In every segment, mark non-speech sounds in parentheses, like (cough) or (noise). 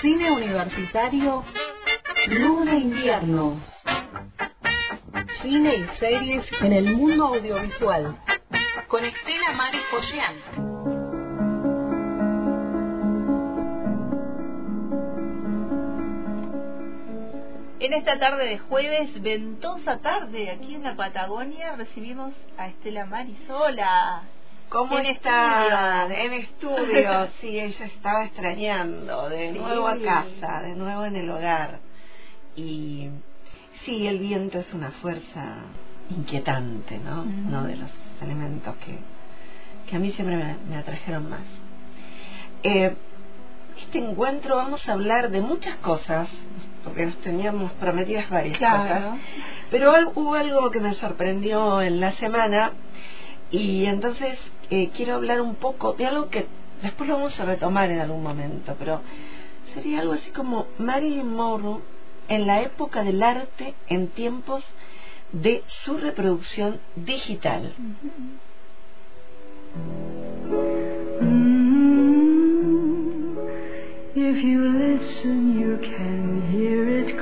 Cine universitario, Luna Invierno. Cine y series en el mundo audiovisual. Con Estela Maris Pollán. En esta tarde de jueves, ventosa tarde, aquí en la Patagonia, recibimos a Estela Marisola. ¿Cómo En está? estudio. En estudio, (laughs) sí, ella estaba extrañando, de Sí. nuevo a casa, de nuevo en el hogar. Y sí, el viento es una fuerza inquietante, ¿no? Uno de los elementos que, que a mí siempre me, me atrajeron más. Eh, este encuentro vamos a hablar de muchas cosas, porque nos teníamos prometidas varias Claro. cosas, pero hubo algo que me sorprendió en la semana y entonces eh, quiero hablar un poco de algo que después lo vamos a retomar en algún momento, pero sería algo así como Marilyn Monroe en la época del arte en tiempos de su reproducción digital. If you listen, you can hear it.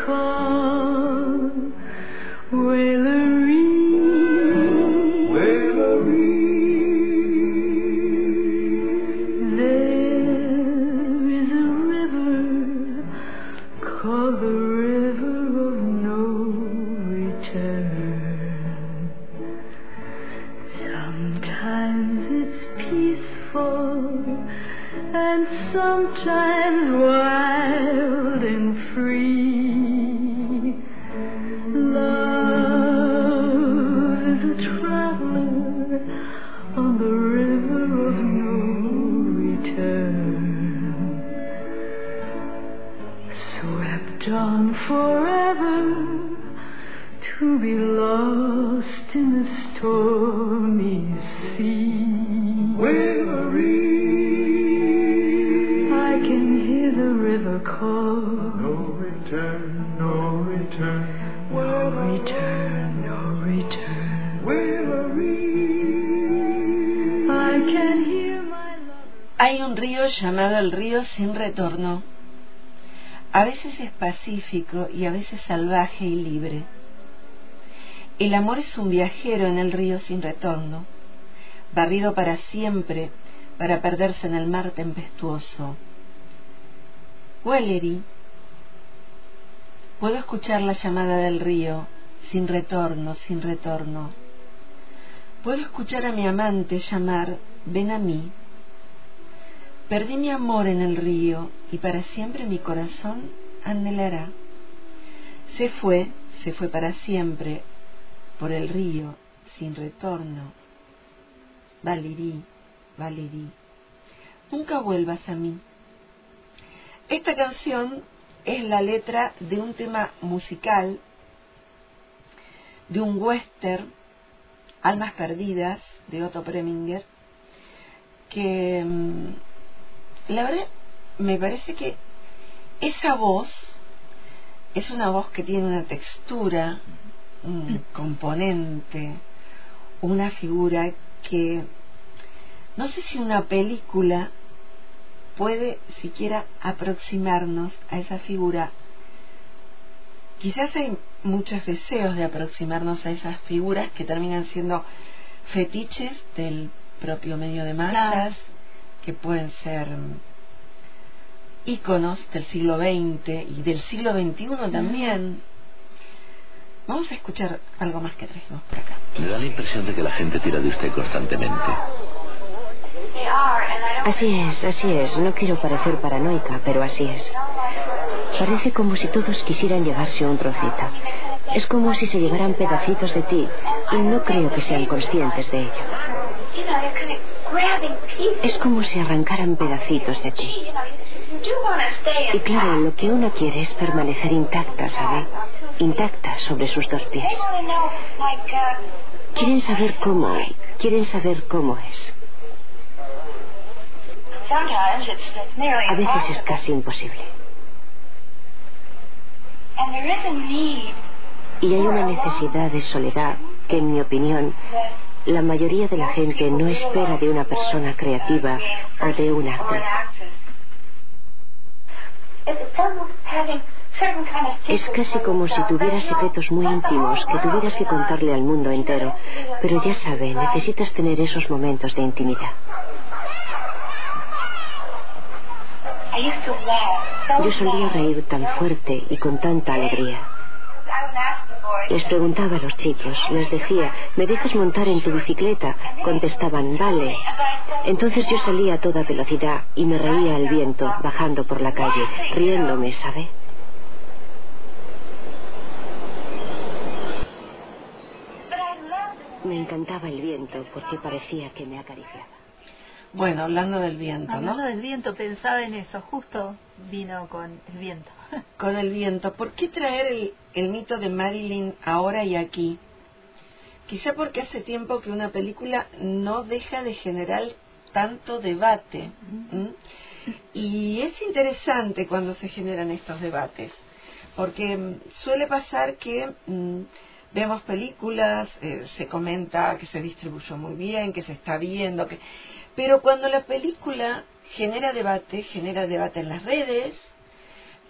Y a veces salvaje y libre. El amor es un viajero en el río sin retorno, barrido para siempre para perderse en el mar tempestuoso. Wellery, puedo escuchar la llamada del río, sin retorno, sin retorno. Puedo escuchar a mi amante llamar, ven a mí. Perdí mi amor en el río y para siempre mi corazón anhelará. Se fue, se fue para siempre por el río sin retorno. Valerí, Valerí, nunca vuelvas a mí. Esta canción es la letra de un tema musical de un western, Almas Perdidas, de Otto Preminger, que mm, la verdad me parece que esa voz es una voz que tiene una textura, un componente, una figura que no sé si una película puede siquiera aproximarnos a esa figura. Quizás hay muchos deseos de aproximarnos a esas figuras que terminan siendo fetiches del propio medio de masas, Claro. que pueden ser mm, íconos del siglo XX y del siglo XXI también. Vamos a escuchar algo más que trajimos por acá. Me da la impresión de que la gente tira de usted constantemente. Así es, así es. No quiero parecer paranoica, pero así es. Parece como si todos quisieran llevarse un trocito. Es como si se llevaran pedacitos de ti y no creo que sean conscientes de ello. Es como si arrancaran pedacitos de ti. Y claro, lo que uno quiere es permanecer intacta, ¿sabe? Intacta sobre sus dos pies. Quieren saber cómo, quieren saber cómo es. A veces es casi imposible. Y hay una necesidad de soledad que, en mi opinión, la mayoría de la gente no espera de una persona creativa o de una actriz. Es casi como si tuvieras secretos muy íntimos que tuvieras que contarle al mundo entero. Pero ya sabe, necesitas tener esos momentos de intimidad. Yo solía reír tan fuerte y con tanta alegría. Les preguntaba a los chicos, les decía, ¿me dejas montar en tu bicicleta? Contestaban, vale. Entonces yo salía a toda velocidad y me reía al viento bajando por la calle, riéndome, ¿sabe? Me encantaba el viento porque parecía que me acariciaba. Bueno, hablando del viento, Hablando ¿no? del viento, pensaba en eso, justo vino con el viento. (laughs) Con el viento. ¿Por qué traer el, el mito de Marilyn ahora y aquí? Quizá porque hace tiempo que una película no deja de generar tanto debate. Y es interesante cuando se generan estos debates, porque mm, suele pasar que mm, vemos películas, eh, se comenta que se distribuyó muy bien, que se está viendo, que... pero cuando la película genera debate, genera debate en las redes,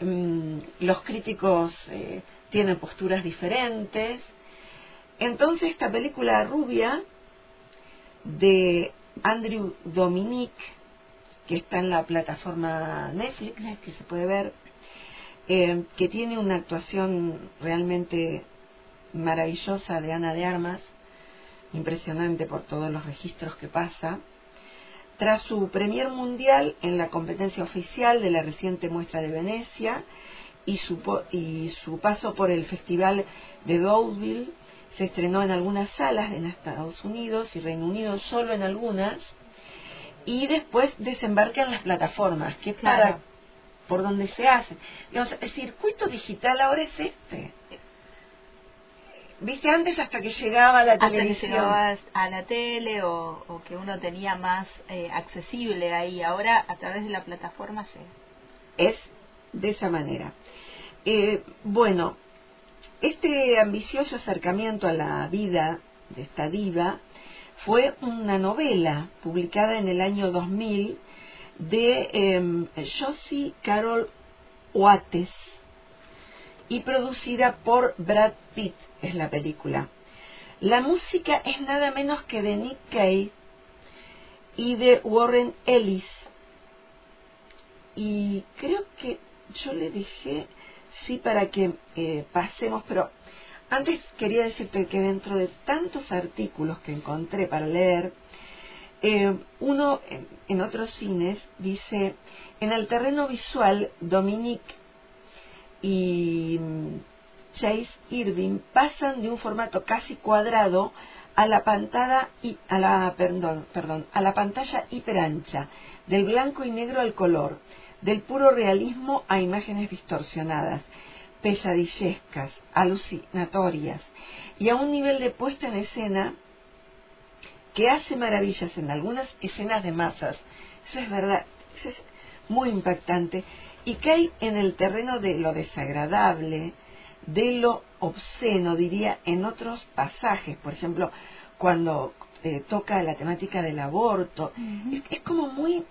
mm, los críticos eh, tienen posturas diferentes. Entonces esta película Rubia de Andrew Dominic, que está en la plataforma Netflix, que se puede ver, eh, que tiene una actuación realmente maravillosa de Ana de Armas, impresionante por todos los registros que pasa. Tras su premier mundial en la competencia oficial de la reciente muestra de Venecia y su, y su paso por el Festival de Deauville, se estrenó en algunas salas en Estados Unidos y Reino Unido, solo en algunas, y después desembarca en las plataformas, que es para por donde se hace. Digamos, el circuito digital ahora es este. Viste, antes hasta que llegaba la Hasta que televisión. llegabas a la tele o, o que uno tenía más eh, accesible ahí. Ahora a través de la plataforma llega. es de esa manera. Eh, bueno, este ambicioso acercamiento a la vida de esta diva fue una novela publicada en el año 2000 de eh, Josie Carol Oates y producida por Brad Pitt, es la película. La música es nada menos que de Nick Cave y de Warren Ellis. Y creo que yo le dejé, sí, para que eh, pasemos, pero antes quería decirte que dentro de tantos artículos que encontré para leer, eh, uno en, en otros cines dice, en el terreno visual, Dominique y Chase Irving pasan de un formato casi cuadrado a la pantalla a la perdón, perdón, a la pantalla hiperancha, del blanco y negro al color, del puro realismo a imágenes distorsionadas, pesadillescas, alucinatorias y a un nivel de puesta en escena que hace maravillas en algunas escenas de masas. Eso es verdad, eso es muy impactante y cae en el terreno de lo desagradable, de lo obsceno, diría, en otros pasajes. Por ejemplo, cuando eh, toca la temática del aborto. es, es como muy,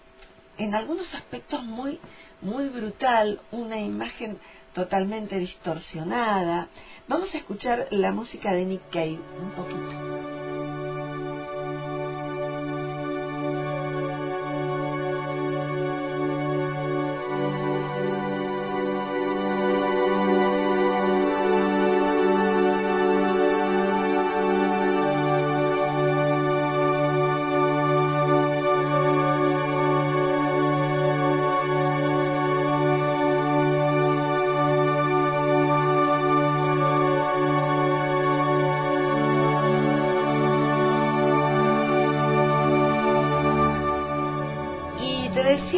en algunos aspectos muy, muy brutal, una imagen totalmente distorsionada. Vamos a escuchar la música de Nick Cave un poquito.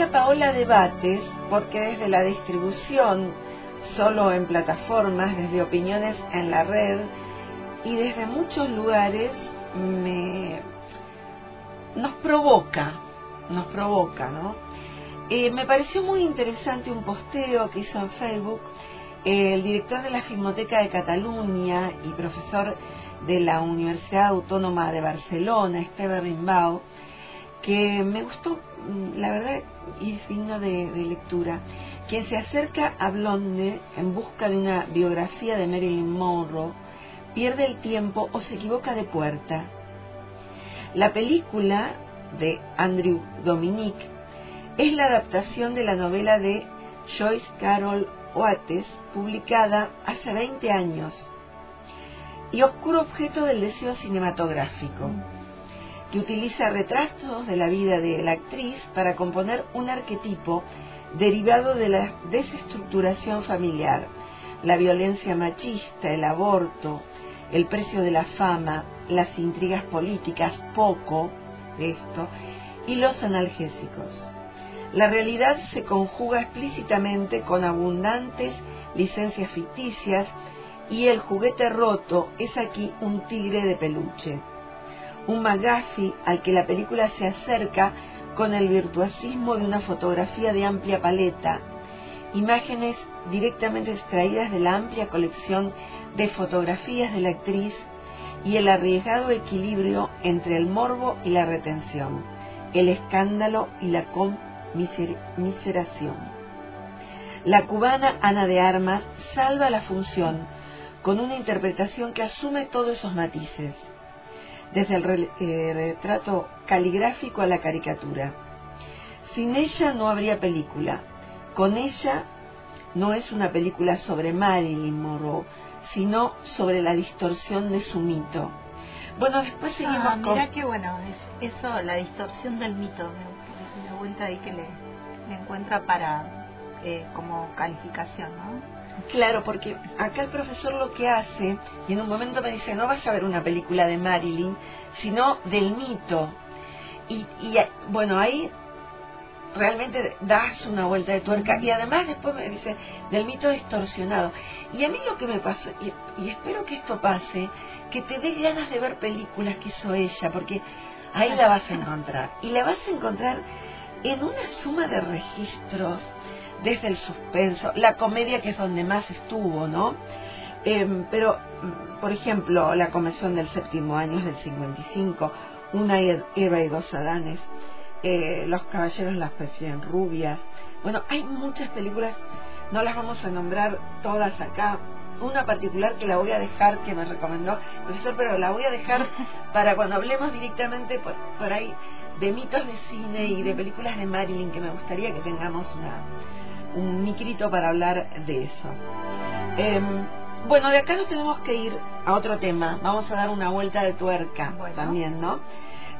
Paola debates, porque desde la distribución solo en plataformas, desde opiniones en la red y desde muchos lugares me nos provoca, nos provoca, ¿no? Eh, me pareció muy interesante un posteo que hizo en Facebook eh, el director de la Filmoteca de Cataluña y profesor de la Universidad Autónoma de Barcelona, Esteve Rimbau, que me gustó, mm, la verdad, y es de, lectura. Quien se acerca a Blonde en busca de una biografía de Marilyn Monroe pierde el tiempo o se equivoca de puerta. La película de Andrew Dominic es la adaptación de la novela de Joyce Carol Oates, publicada hace 20 años, y oscuro objeto del deseo cinematográfico, que utiliza retratos de la vida de la actriz para componer un arquetipo derivado de la desestructuración familiar, la violencia machista, el aborto, el precio de la fama, las intrigas políticas, poco esto, y los analgésicos. La realidad se conjuga explícitamente con abundantes licencias ficticias y el juguete roto es aquí un tigre de peluche. Un al que la película se acerca con el virtuosismo de una fotografía de amplia paleta, imágenes directamente extraídas de la amplia colección de fotografías de la actriz y el arriesgado equilibrio entre el morbo y la retención, el escándalo y la conmiseración. La cubana Ana de Armas salva la función con una interpretación que asume todos esos matices, desde el eh, retrato caligráfico a la caricatura. Sin ella no habría película. Con ella no es una película sobre Marilyn Monroe, sino sobre la distorsión de su mito. Bueno, después seguimos ah, con... Mira qué bueno, es eso, la distorsión del mito, me, vuelta ahí que le, le encuentra para eh, como calificación, ¿no? Claro, porque acá el profesor lo que hace, y en un momento me dice, no vas a ver una película de Marilyn, sino del mito. Y, y bueno, ahí realmente das una vuelta de tuerca y además después me dice del mito distorsionado y a mí lo que me pasó y, y, espero que esto pase que te dé ganas de ver películas que hizo ella porque ahí la vas a encontrar y la vas a encontrar en una suma de registros desde el suspenso la comedia que es donde más estuvo no eh, pero por ejemplo la convención del séptimo año es del 55 una Eva y dos Adanes eh, Los caballeros las prefieren rubias. Bueno, hay muchas películas, no las vamos a nombrar todas acá. Una particular que la voy a dejar, que me recomendó el profesor, pero la voy a dejar (laughs) para cuando hablemos directamente por, por ahí de mitos de cine y de películas de Marilyn, que me gustaría que tengamos una, un micrito para hablar de eso. Eh, bueno, de acá nos tenemos que ir a otro tema. Vamos a dar una vuelta de tuerca Bueno. también, ¿no?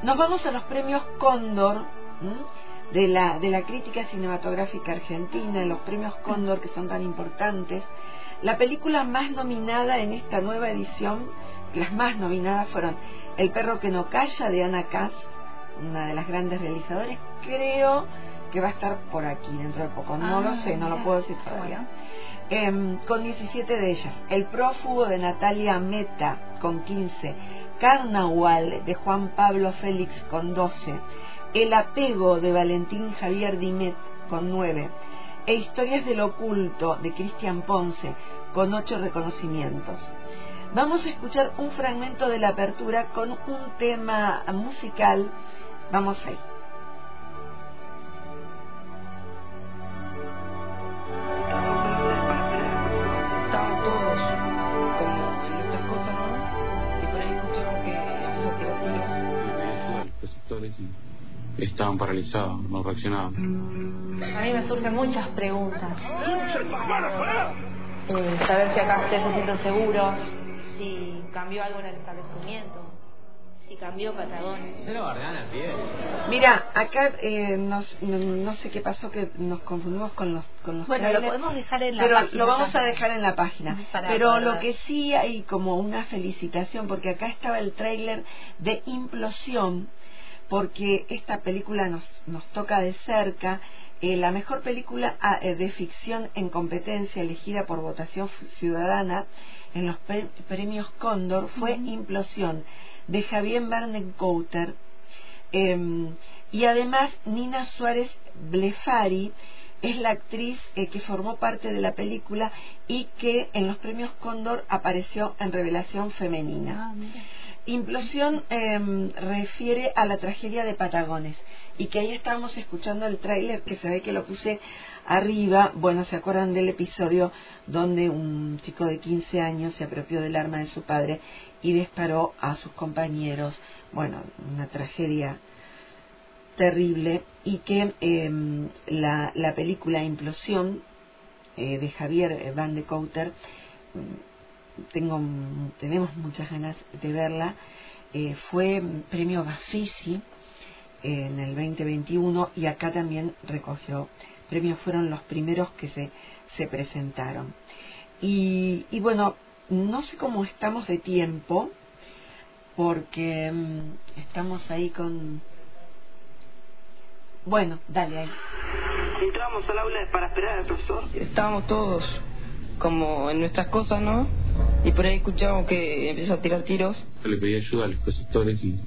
Nos vamos a los premios Cóndor ¿m? de la, de la crítica cinematográfica argentina, los premios Cóndor que son tan importantes. La película más nominada en esta nueva edición, las más nominadas fueron El perro que no calla de Ana Kass, una de las grandes realizadoras, creo que va a estar por aquí dentro de poco, no Ah, lo sé, no lo puedo decir todavía. Bueno. Em, con 17 de ellas. El prófugo de Natalia Meta con 15. Carnaval de Juan Pablo Félix con 12. El apego de Valentín Javier Dimet con 9. E Historias del Oculto de Cristian Ponce con 8 reconocimientos. Vamos a escuchar un fragmento de la apertura con un tema musical. Vamos ahí. Paralizados, no reaccionaban. A mí me surgen muchas preguntas. Eh, saber si acá ustedes se sienten seguros, si cambió algo en el establecimiento, si cambió Patagones. Se lo bardean al pie. Mira, acá eh, nos- no, no sé qué pasó que nos confundimos con los con los Bueno, lo trailers, podemos dejar en la pero página lo vamos a dejar en la página. Para pero lo que sí hay como una felicitación porque acá estaba el tráiler de Implosión porque esta película nos nos toca de cerca eh, la mejor película ah, eh, de ficción en competencia elegida por votación ciudadana en los pre- premios Cóndor fue Implosión de Javier Barnenkouter eh, y además Nina Suárez Blefari es la actriz eh, que formó parte de la película y que en los premios Cóndor apareció en Revelación Femenina. Ah. Implosión eh, refiere a la tragedia de Patagones. y que ahí estábamos escuchando el tráiler que se ve que lo puse arriba. Bueno, ¿se acuerdan del episodio donde un chico de 15 años se apropió del arma de su padre y disparó a sus compañeros? Bueno, una tragedia terrible y que em, la, la, película Implosión eh, de Javier Van de Couter tengo tenemos muchas ganas de verla eh, fue premio Bafisi en el 2021 y acá también recogió premios, fueron los primeros que se, se presentaron. Y, y bueno, no sé cómo estamos de tiempo, porque mm, estamos ahí con... Bueno, dale ahí. Entramos al aula para esperar al profesor. Estábamos todos como en nuestras cosas, ¿no? Y por ahí escuchamos que empezó a tirar tiros. Le pedí ayuda a los preceptores y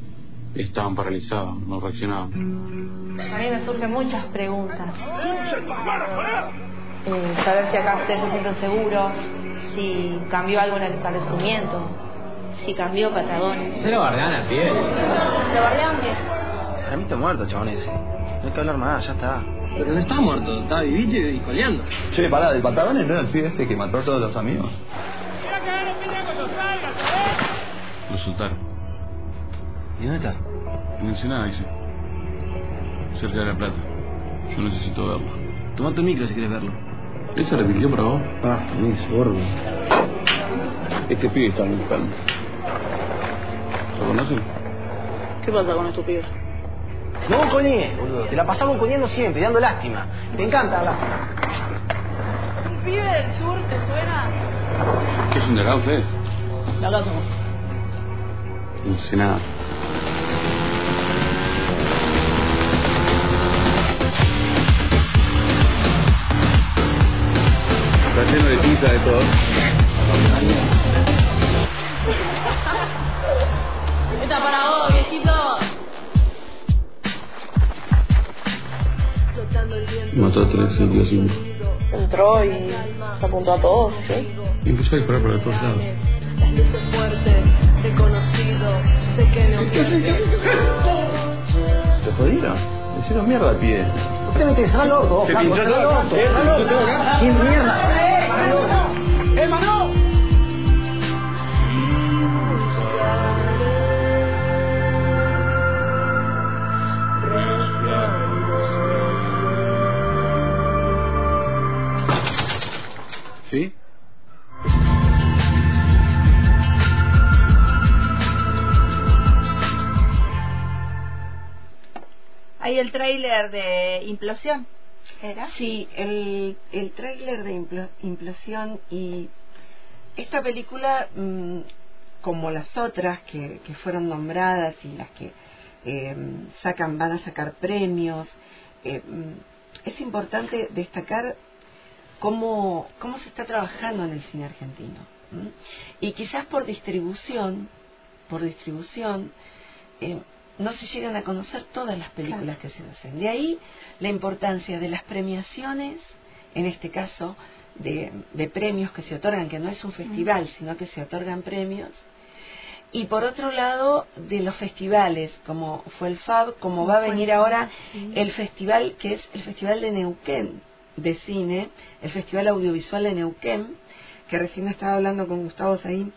estaban paralizados, no reaccionaban. A mí me surgen muchas preguntas. Eh, saber si acá ustedes se sienten seguros, si cambió algo en el establecimiento, si cambió Patagones. Se lo bardean al pie. ¿Lo bardean qué? Para mí está muerto, chabón ese. No hay que hablar más, ya está. Pero no está muerto, está vivito y coleando. Che, pará, ¿de Patagones no era el pibe este que mató a todos los amigos? Lo soltaron. ¿Y dónde está? En Ensenada, dice. Cerca de La Plata. Yo necesito verlo. Tomate el micro si quieres verlo. ¿Él se arrepintió para vos? Ah, permiso, gordo. Este pibe está buscando. ¿Lo conocen? ¿Qué pasa con estos pibes? No coñé, boludo. Te la pasamos coñando siempre, dando lástima. Me encanta hablar. ¿Un pibe del sur te suena? ¿Qué son de acá ustedes? De acá somos. Ensenada. Está lleno de pizza de todo. Esta para vos, viejito. Mató a tres el cinco. Entró y se apuntó a todos, ¿sí? Y empezó a disparar para todos lados. ¿Te jodieron? Le hicieron mierda al pie. Usted me interesa loco, Se Franco, pinchó está el tráiler de Implosión. ¿Era? Sí, el, el tráiler de Implo- Implosión y esta película, mm, como las otras que, que fueron nombradas y las que eh, sacan, van a sacar premios, eh, mm, es importante destacar cómo, cómo se está trabajando en el cine argentino. Y quizás por distribución, por distribución, eh, no se llegan a conocer todas las películas que se hacen. De ahí la importancia de las premiaciones, en este caso de, de premios que se otorgan, que no es un festival, sino que se otorgan premios. Y por otro lado, de los festivales, como fue el FAB, como va a venir ahora el festival, que es el Festival de Neuquén de Cine, el Festival Audiovisual de Neuquén, que recién estaba hablando con Gustavo Saín,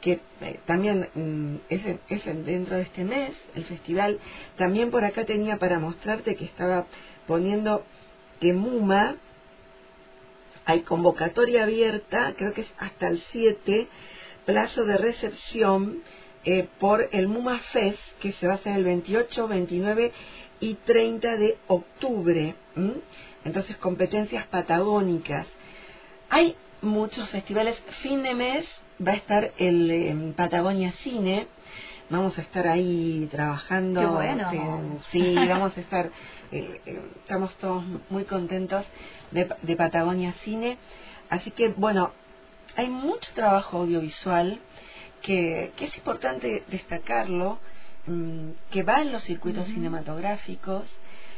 que eh, también mm, es, es dentro de este mes, el festival. También por acá tenía para mostrarte que estaba poniendo que MUMA, hay convocatoria abierta, creo que es hasta el 7, plazo de recepción eh, por el MUMA Fest, que se va a hacer el 28, 29 y 30 de octubre. ¿m? Entonces, competencias patagónicas. Hay muchos festivales. Fin de mes va a estar el em, Patagonia Cine. Vamos a estar ahí trabajando. Qué bueno. este, sí, vamos a estar. (laughs) eh, eh, estamos todos muy contentos de, de Patagonia Cine. Así que, bueno, hay mucho trabajo audiovisual que, que es importante destacarlo, mm, que va en los circuitos cinematográficos.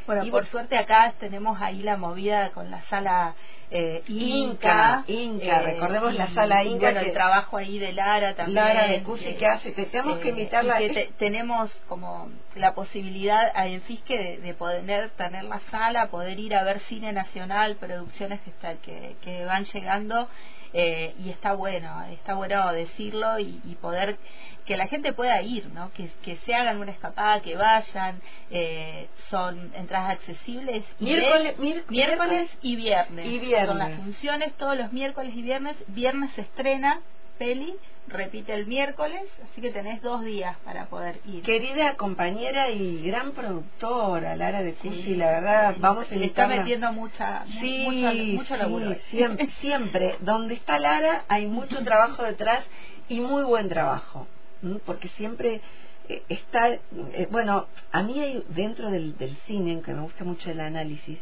Bueno, Y por suerte acá tenemos ahí la movida con la sala eh, Inca, Inca, eh, recordemos la sala Inca bueno, que- el trabajo ahí de Lara también. Lara de Cusi que hace, te- tenemos que eh, invitarla. que te- tenemos como la posibilidad ahí en Fisque de, de poder tener la sala, poder ir a ver cine nacional, producciones que, está, que, que van llegando eh, y está bueno, está bueno decirlo y, y poder que la gente pueda ir, ¿no? que, que se hagan una escapada, que vayan, eh, son entradas accesibles. Miércoles- miércoles y viernes. Y viernes. Son las funciones todos los miércoles y viernes. Viernes se estrena peli, repite el miércoles, así que tenés dos días para poder ir. Querida compañera y gran productora, Lara de Cusi, Sí, la verdad, sí, vamos a le está metiendo mucha, mu- Sí, mucho laburo. siempre, (laughs) siempre. Donde está Lara hay mucho trabajo detrás y muy buen trabajo, ¿m? porque siempre eh, está, eh, bueno, a mí hay dentro del, del cine, que me gusta mucho el análisis,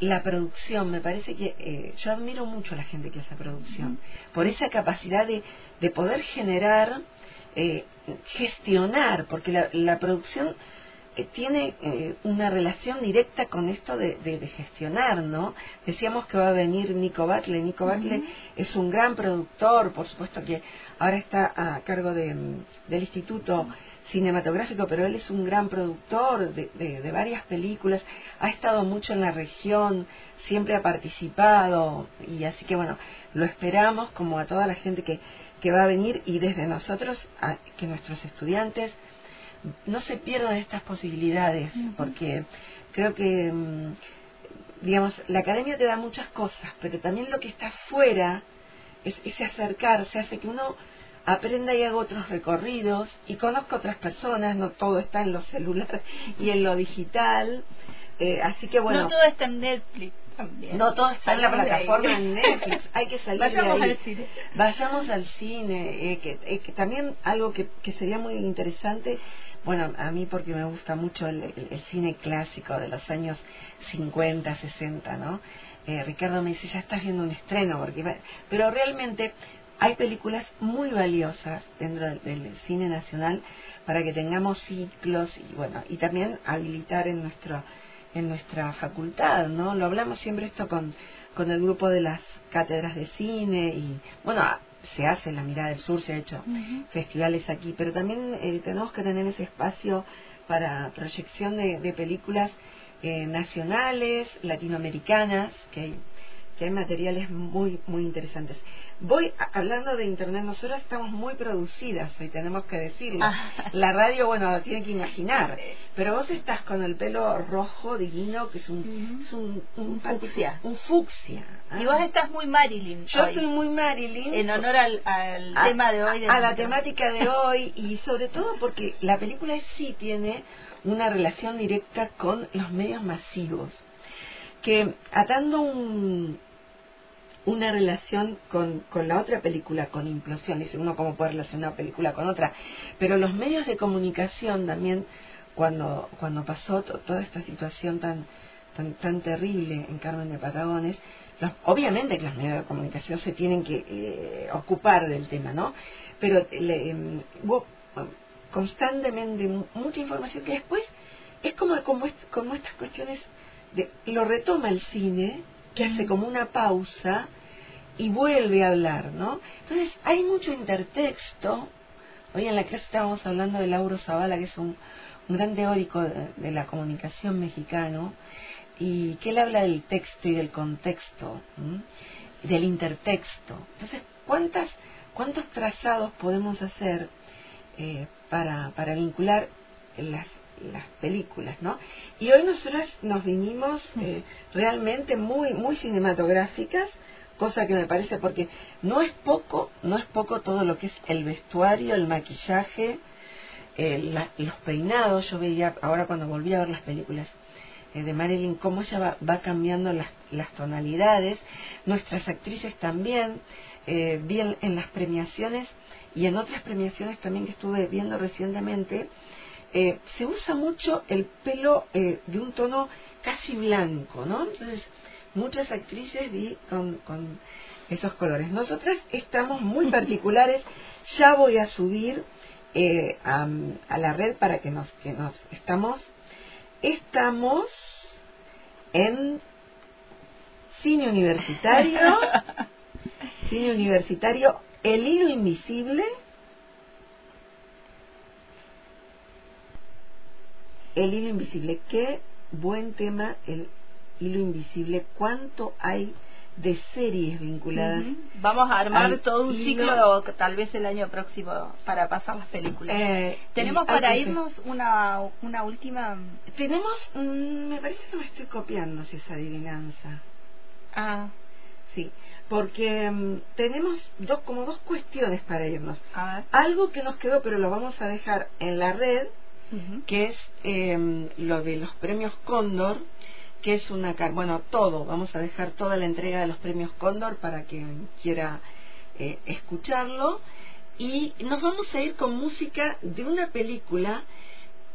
la producción, me parece que eh, yo admiro mucho a la gente que hace producción, por esa capacidad de, de poder generar, eh, gestionar, porque la, la producción eh, tiene eh, una relación directa con esto de, de- de gestionar, ¿no? Decíamos que va a venir Nico Batle. Nico Batle es un gran productor, por supuesto que ahora está a cargo de, del Instituto Cinematográfico, pero él es un gran productor de, de- de varias películas, ha estado mucho en la región, siempre ha participado, y así que bueno, lo esperamos como a toda la gente que, que va a venir y desde nosotros, a, que nuestros estudiantes no se pierdan estas posibilidades, porque creo que, mm, digamos, la academia te da muchas cosas, pero también lo que está afuera, es, ese acercarse, hace que uno aprenda y haga otros recorridos y conozca otras personas, no todo está en lo celular y en lo digital, eh, así que bueno, no todo está en Netflix también. no todo está en la plataforma en Netflix, hay que salir Vayamos de ahí. al cine. Vayamos al cine, eh, que, eh, que también algo que, que sería muy interesante, bueno, a mí porque me gusta mucho el, el- el cine clásico de los años 50, 60, ¿no? Eh, Ricardo me dice, ya estás viendo un estreno, porque va-". pero realmente hay películas muy valiosas dentro del, del cine nacional para que tengamos ciclos y bueno, y también habilitar en nuestro en nuestra facultad, ¿no? Lo hablamos siempre esto con, con el grupo de las cátedras de cine y, bueno, se hace en la Mirada del Sur, se ha hecho festivales aquí, pero también eh, tenemos que tener ese espacio para proyección de, de películas eh, nacionales, latinoamericanas, que hay, que hay materiales muy, muy interesantes. Voy a- hablando de internet, nosotros estamos muy producidas hoy, tenemos que decirlo. Ah. La radio, bueno, lo tiene que imaginar, pero vos estás con el pelo rojo divino, que es un, es un, un, fucsia. Un fucsia. Y vos estás muy Marilyn. Yo hoy, soy muy Marilyn. En honor al, al a- tema de hoy. del a la temática de (laughs) hoy y sobre todo porque la película sí tiene una relación directa con los medios masivos que atando un, una relación con, con la otra película, con Implosión, dice uno cómo puede relacionar una película con otra, pero los medios de comunicación también, cuando, cuando pasó to- toda esta situación tan, tan, tan terrible en Carmen de Patagones, los- obviamente que los medios de comunicación se tienen que eh, ocupar del tema, ¿no? Pero le, em, hubo eh, constantemente mu- mucha información que después es como, como, est- como estas cuestiones de, lo retoma el cine, que hace como una pausa y vuelve a hablar, ¿no? Entonces hay mucho intertexto. Hoy en la clase estábamos hablando de Lauro Zavala, que es un, un gran teórico de, la comunicación mexicano, y que él habla del texto y del contexto, del intertexto. Entonces, ¿cuántas, ¿cuántos trazados podemos hacer eh, para, para vincular las, las películas, ¿no? Y hoy nosotras nos vinimos eh, realmente muy, muy cinematográficas, cosa que me parece porque no es poco, no es poco todo lo que es el vestuario, el maquillaje, eh, la- los peinados. Yo veía ahora cuando volví a ver las películas eh, de Marilyn cómo ella va, va cambiando las, las tonalidades. Nuestras actrices también, eh, vi en, en las premiaciones y en otras premiaciones también que estuve viendo recientemente, eh, se usa mucho el pelo eh, de un tono casi blanco, ¿no? Entonces, muchas actrices vi con, con esos colores. Nosotras estamos muy (laughs) particulares, ya voy a subir eh, a, a la red para que nos, que nos estamos, estamos en cine universitario, (laughs) cine universitario, El hilo invisible, El hilo invisible, qué buen tema el hilo invisible, cuánto hay de series vinculadas. Vamos a armar todo un hilo. ciclo tal vez el año próximo para pasar las películas. Eh, Tenemos para irnos una, una última... Tenemos, mm, me parece que me estoy copiando si es adivinanza. Ah, Sí, porque mm, tenemos dos, como dos cuestiones para irnos. a ver. Algo que nos quedó, pero lo vamos a dejar en la red, Que es eh, lo de los premios Cóndor, que es una, bueno, todo, vamos a dejar toda la entrega de los premios Cóndor para quien quiera eh, escucharlo. Y nos vamos a ir con música de una película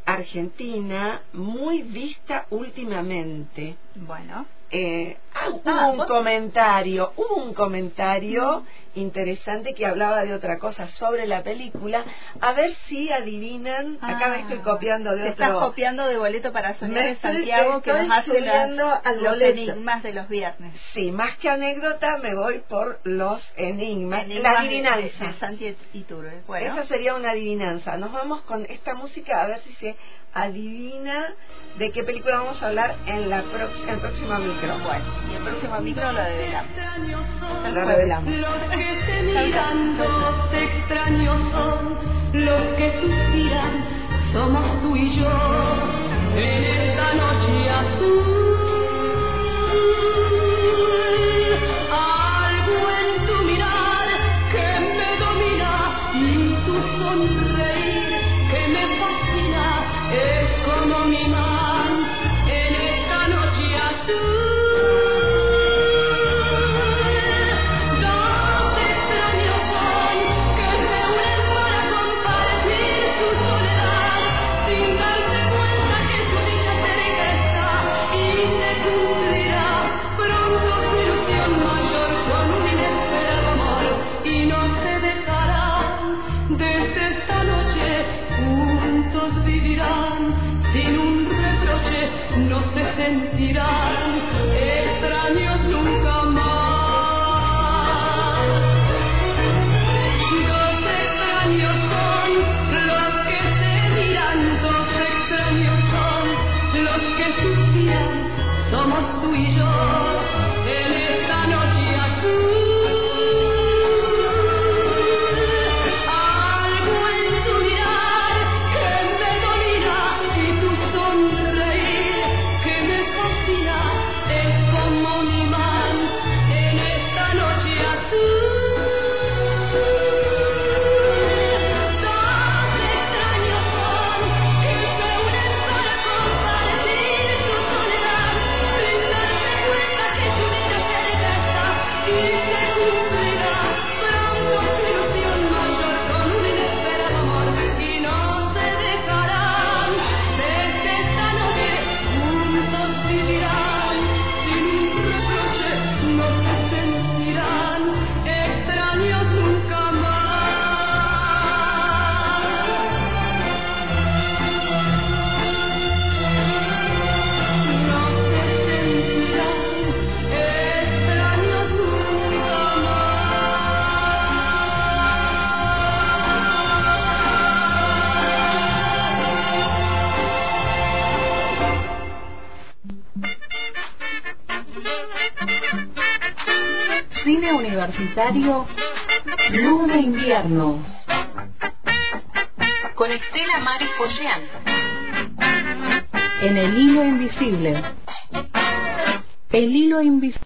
argentina muy vista últimamente. Bueno. Eh, ah, hubo Ah, un vos- comentario, hubo un comentario interesante que hablaba de otra cosa sobre la película. A ver si adivinan. Acá me Ah, estoy copiando de Te otro. estás copiando de boleto para soñar de Santiago que nos hace al los boleto. enigmas de los viernes. Sí, más que anécdota me voy por los enigmas. Enigmas la adivinanza. De, Santi Iturbe. Bueno. Esa sería una adivinanza. Nos vamos con esta música a ver si se adivina de qué película vamos a hablar en la prox- el próximo micro. Bueno, y el próximo micro lo develamos. Lo revelamos. Los que se miran, los extraños son los que suspiran, somos tú y yo en esta noche azul. Algo en tu mirar que me domina y tu sonreír no Universitario Luna Invierno. Con Estela Maris Pollán en El Hilo Invisible. El Hilo Invisible